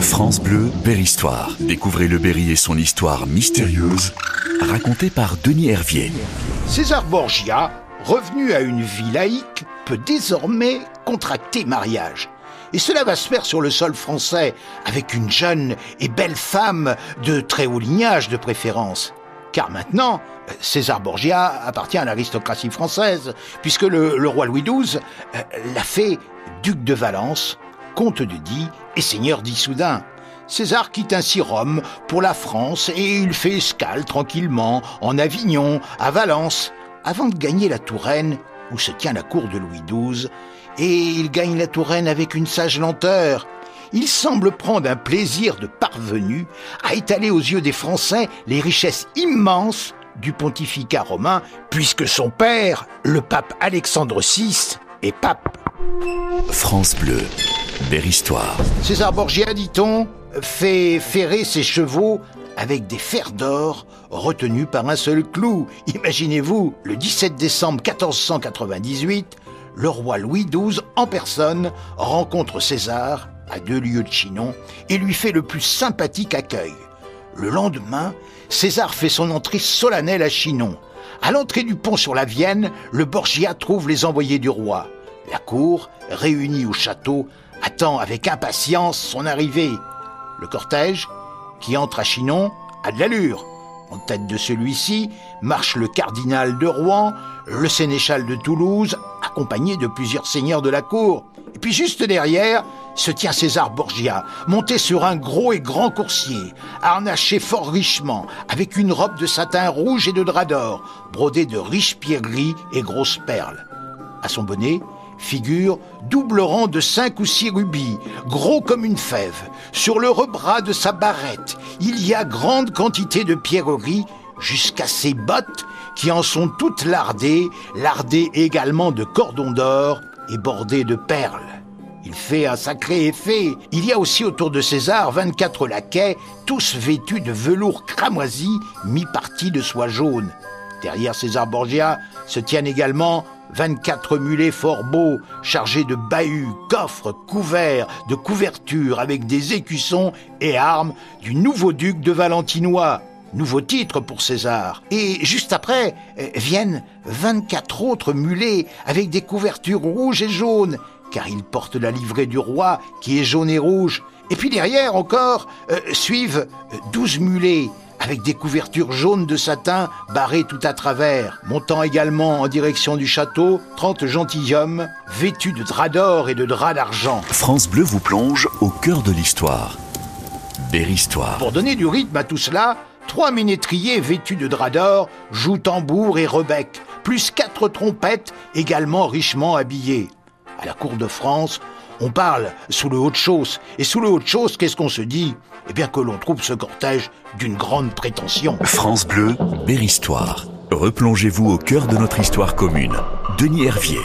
France Bleu, Berry-Histoire. Découvrez le Berry et son histoire mystérieuse, racontée par Denis Hervier. César Borgia, revenu à une vie laïque, peut désormais contracter mariage. Et cela va se faire sur le sol français, avec une jeune et belle femme de très haut lignage de préférence. Car maintenant, César Borgia appartient à l'aristocratie française, puisque le, roi Louis XII euh, l'a fait duc de Valence, comte de Die et seigneur d'Issoudun. César quitte ainsi Rome pour la France et il fait escale tranquillement en Avignon, à Valence, avant de gagner la Touraine où se tient la cour de Louis XII. Et il gagne la Touraine avec une sage lenteur. Il semble prendre un plaisir de parvenu à étaler aux yeux des Français les richesses immenses du pontificat romain, puisque son père, le pape Alexandre VI, est pape. France Bleu, César Borgia, dit-on, fait ferrer ses chevaux avec des fers d'or retenus par un seul clou. Imaginez-vous, le 17 décembre 1498, le roi Louis XII en personne rencontre César à deux lieues de Chinon et lui fait le plus sympathique accueil. Le lendemain, César fait son entrée solennelle à Chinon. À l'entrée du pont sur la Vienne, le Borgia trouve les envoyés du roi. La cour, réunie au château, avec impatience son arrivée. Le cortège, qui entre à Chinon, a de l'allure. En tête de celui-ci marche le cardinal de Rouen, le sénéchal de Toulouse, accompagné de plusieurs seigneurs de la cour. Et puis juste derrière se tient César Borgia, monté sur un gros et grand coursier, harnaché fort richement, avec une robe de satin rouge et de drap d'or, brodée de riches pierreries et grosses perles. À son bonnet, figure double rang de cinq ou six rubis, gros comme une fève. Sur le rebras de sa barrette, il y a grande quantité de pierreries, jusqu'à ses bottes qui en sont toutes lardées, lardées également de cordons d'or et bordées de perles. Il fait un sacré effet. Il y a aussi autour de César 24 laquais, tous vêtus de velours cramoisi, mi-parti de soie jaune. Derrière César Borgia se tiennent également 24 mulets fort beaux, chargés de bahuts, coffres, couverts, de couvertures, avec des écussons et armes du nouveau duc de Valentinois. Nouveau titre pour César. Et juste après euh, viennent 24 autres mulets avec des couvertures rouges et jaunes, car ils portent la livrée du roi qui est jaune et rouge. Et puis derrière encore euh, suivent 12 mulets avec des couvertures jaunes de satin barrées tout à travers, montant également en direction du château 30 gentilshommes vêtus de draps d'or et de draps d'argent. France Bleu vous plonge au cœur de l'histoire. Berry-Histoire. Pour donner du rythme à tout cela, trois ménétriers vêtus de draps d'or jouent tambour et rebec, plus quatre trompettes également richement habillées. À la cour de France, on parle sous le haut-de-chausse. Et sous le haut-de-chausse, qu'est-ce qu'on se dit? Eh bien que l'on trouve ce cortège d'une grande prétention. France Bleu, Berry-Histoire. Replongez-vous au cœur de notre histoire commune. Denis Hervier.